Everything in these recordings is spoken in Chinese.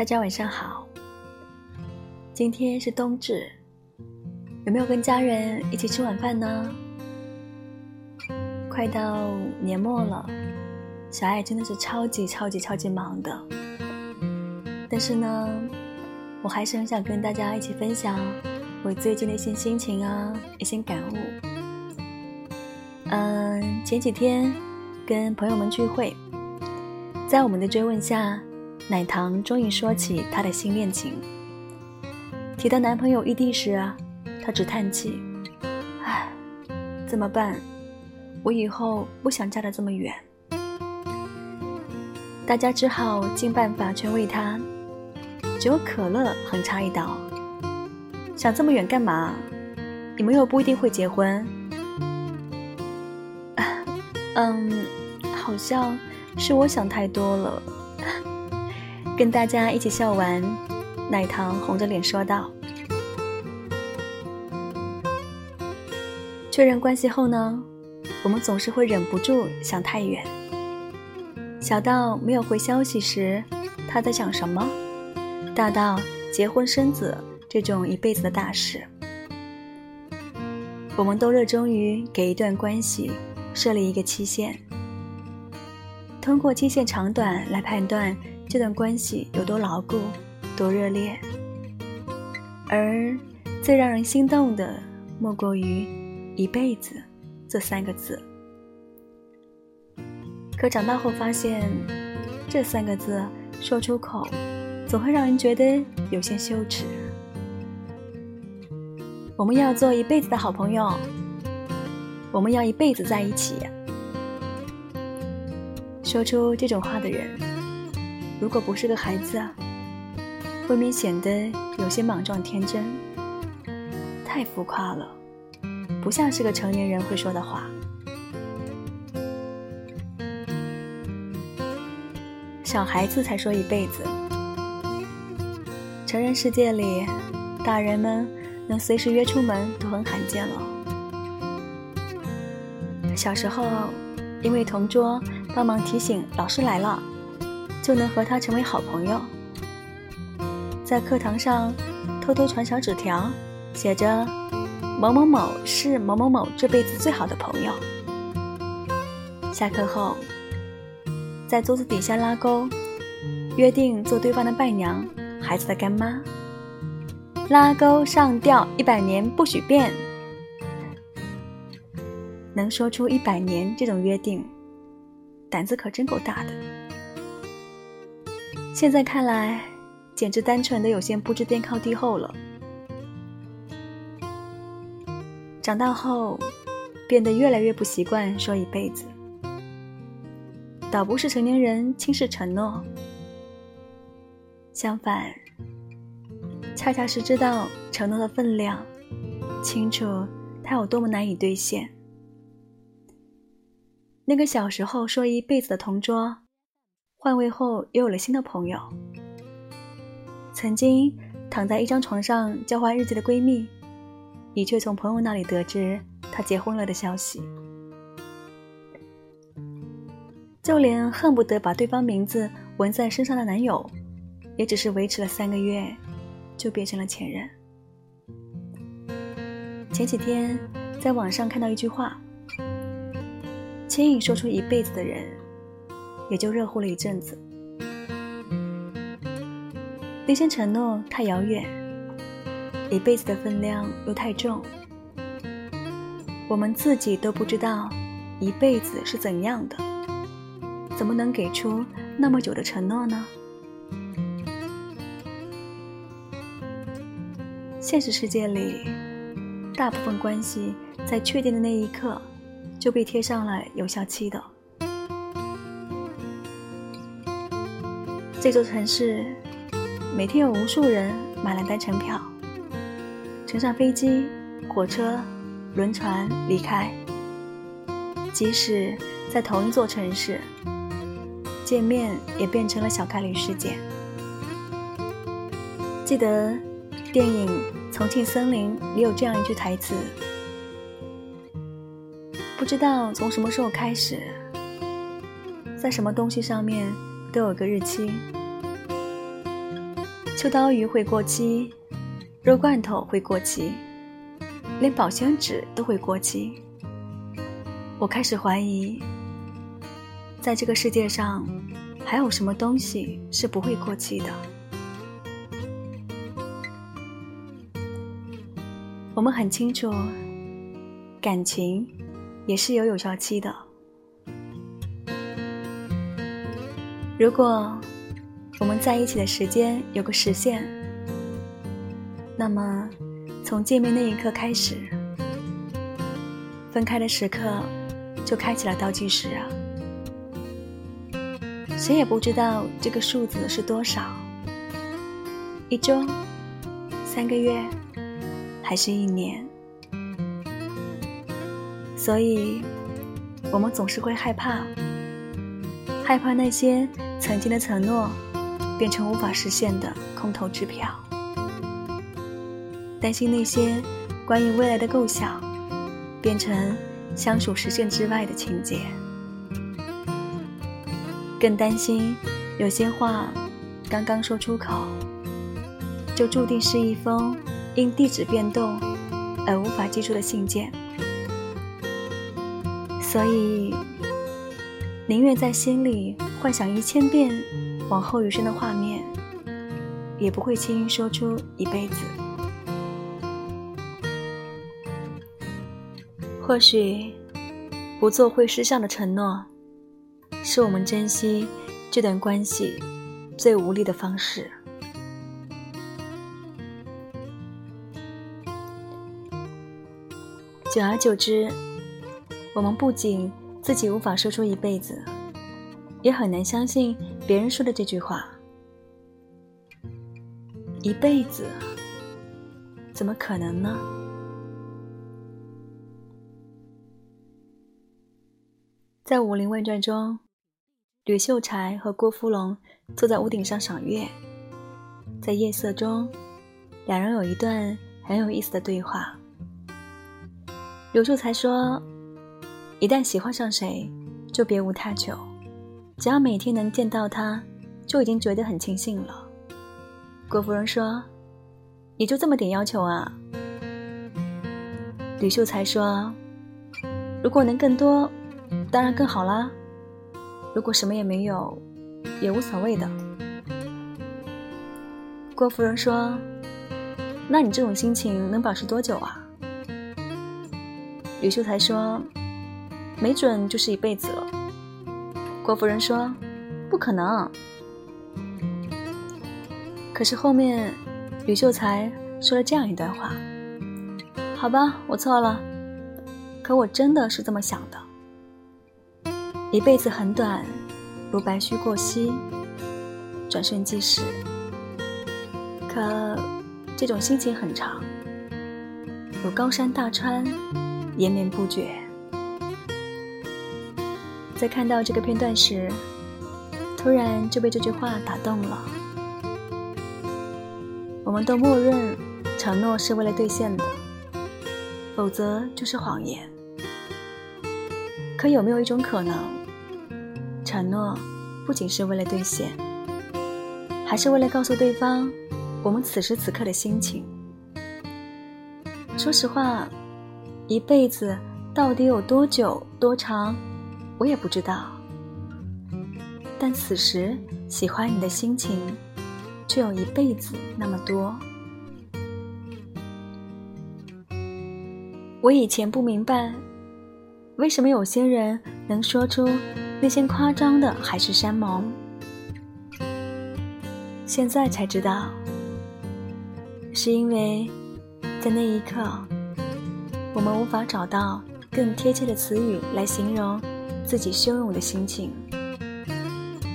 大家晚上好。今天是冬至，有没有跟家人一起吃晚饭呢？快到年末了，小爱真的是超级超级超级忙的。但是呢，我还是很想跟大家一起分享我最近的一些心情啊，一些感悟。嗯，前几天跟朋友们聚会，在我们的追问下。奶糖终于说起她的新恋情。提到男朋友异地时，她只叹气：“唉，怎么办？我以后不想嫁得这么远。”大家只好尽办法劝慰她。只有可乐横插一刀：“想这么远干嘛？你们又不一定会结婚。”嗯，好像是我想太多了。跟大家一起笑完，奶糖红着脸说道：“确认关系后呢，我们总是会忍不住想太远。小到没有回消息时他在想什么，大到结婚生子这种一辈子的大事，我们都热衷于给一段关系设立一个期限，通过期限长短来判断。”这段关系有多牢固，多热烈，而最让人心动的，莫过于“一辈子”这三个字。可长大后发现，这三个字说出口，总会让人觉得有些羞耻。我们要做一辈子的好朋友，我们要一辈子在一起。说出这种话的人。如果不是个孩子啊，未免显得有些莽撞天真，太浮夸了，不像是个成年人会说的话。小孩子才说一辈子，成人世界里，大人们能随时约出门都很罕见了。小时候，因为同桌帮忙提醒老师来了。就能和他成为好朋友，在课堂上偷偷传小纸条，写着“某某某是某某某这辈子最好的朋友”。下课后，在桌子底下拉钩，约定做对方的伴娘，孩子的干妈。拉钩上吊一百年不许变，能说出一百年这种约定，胆子可真够大的。现在看来，简直单纯的有些不知天高地厚了。长大后，变得越来越不习惯说一辈子，倒不是成年人轻视承诺，相反，恰恰是知道承诺的分量，清楚它有多么难以兑现。那个小时候说一辈子的同桌。换位后，又有了新的朋友。曾经躺在一张床上交换日记的闺蜜，你却从朋友那里得知她结婚了的消息。就连恨不得把对方名字纹在身上的男友，也只是维持了三个月，就变成了前任。前几天在网上看到一句话：轻易说出一辈子的人。也就热乎了一阵子。那些承诺太遥远，一辈子的分量又太重，我们自己都不知道一辈子是怎样的，怎么能给出那么久的承诺呢？现实世界里，大部分关系在确定的那一刻就被贴上了有效期的。这座城市每天有无数人买了单程票，乘上飞机、火车、轮船离开。即使在同一座城市，见面也变成了小概率事件。记得电影《重庆森林》里有这样一句台词：“不知道从什么时候开始，在什么东西上面。”都有个日期，秋刀鱼会过期，肉罐头会过期，连保鲜纸都会过期。我开始怀疑，在这个世界上，还有什么东西是不会过期的？我们很清楚，感情也是有有效期的。如果我们在一起的时间有个时限，那么从见面那一刻开始，分开的时刻就开启了倒计时啊！谁也不知道这个数字是多少，一周、三个月，还是一年？所以，我们总是会害怕，害怕那些。曾经的承诺变成无法实现的空头支票，担心那些关于未来的构想变成相处实现之外的情节，更担心有些话刚刚说出口，就注定是一封因地址变动而无法寄出的信件，所以宁愿在心里。幻想一千遍往后余生的画面，也不会轻易说出一辈子。或许，不做会失效的承诺，是我们珍惜这段关系最无力的方式。久而久之，我们不仅自己无法说出一辈子。也很难相信别人说的这句话。一辈子，怎么可能呢？在《武林外传》中，吕秀才和郭芙蓉坐在屋顶上赏月，在夜色中，两人有一段很有意思的对话。吕秀才说：“一旦喜欢上谁，就别无他求。”只要每天能见到他，就已经觉得很庆幸了。郭芙蓉说：“你就这么点要求啊？”吕秀才说：“如果能更多，当然更好啦。如果什么也没有，也无所谓的。”郭芙蓉说：“那你这种心情能保持多久啊？”吕秀才说：“没准就是一辈子了。”郭夫人说：“不可能。”可是后面，吕秀才说了这样一段话：“好吧，我错了。可我真的是这么想的。一辈子很短，如白驹过隙，转瞬即逝。可这种心情很长，如高山大川，延绵不绝。”在看到这个片段时，突然就被这句话打动了。我们都默认承诺是为了兑现的，否则就是谎言。可有没有一种可能，承诺不仅是为了兑现，还是为了告诉对方我们此时此刻的心情？说实话，一辈子到底有多久、多长？我也不知道，但此时喜欢你的心情，却有一辈子那么多。我以前不明白，为什么有些人能说出那些夸张的海誓山盟，现在才知道，是因为在那一刻，我们无法找到更贴切的词语来形容。自己汹涌的心情，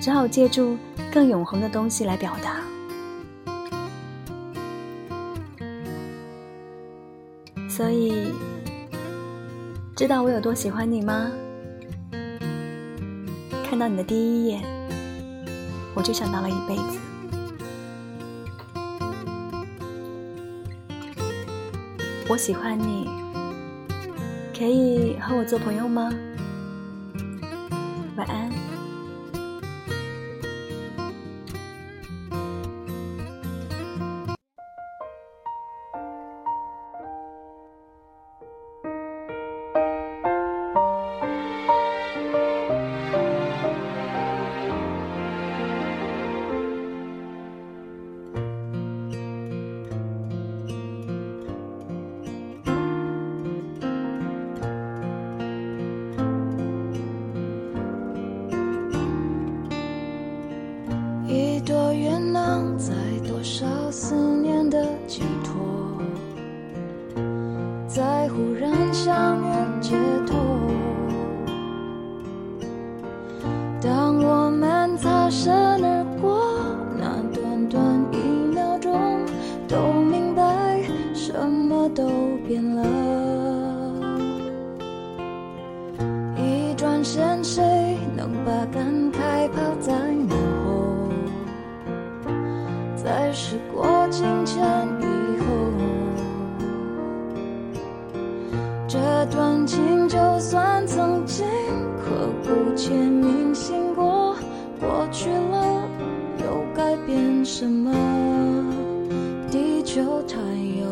只好借助更永恒的东西来表达。所以，知道我有多喜欢你吗？看到你的第一眼，我就想到了一辈子。我喜欢你，可以和我做朋友吗？晚安。什么？地球太阳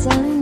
在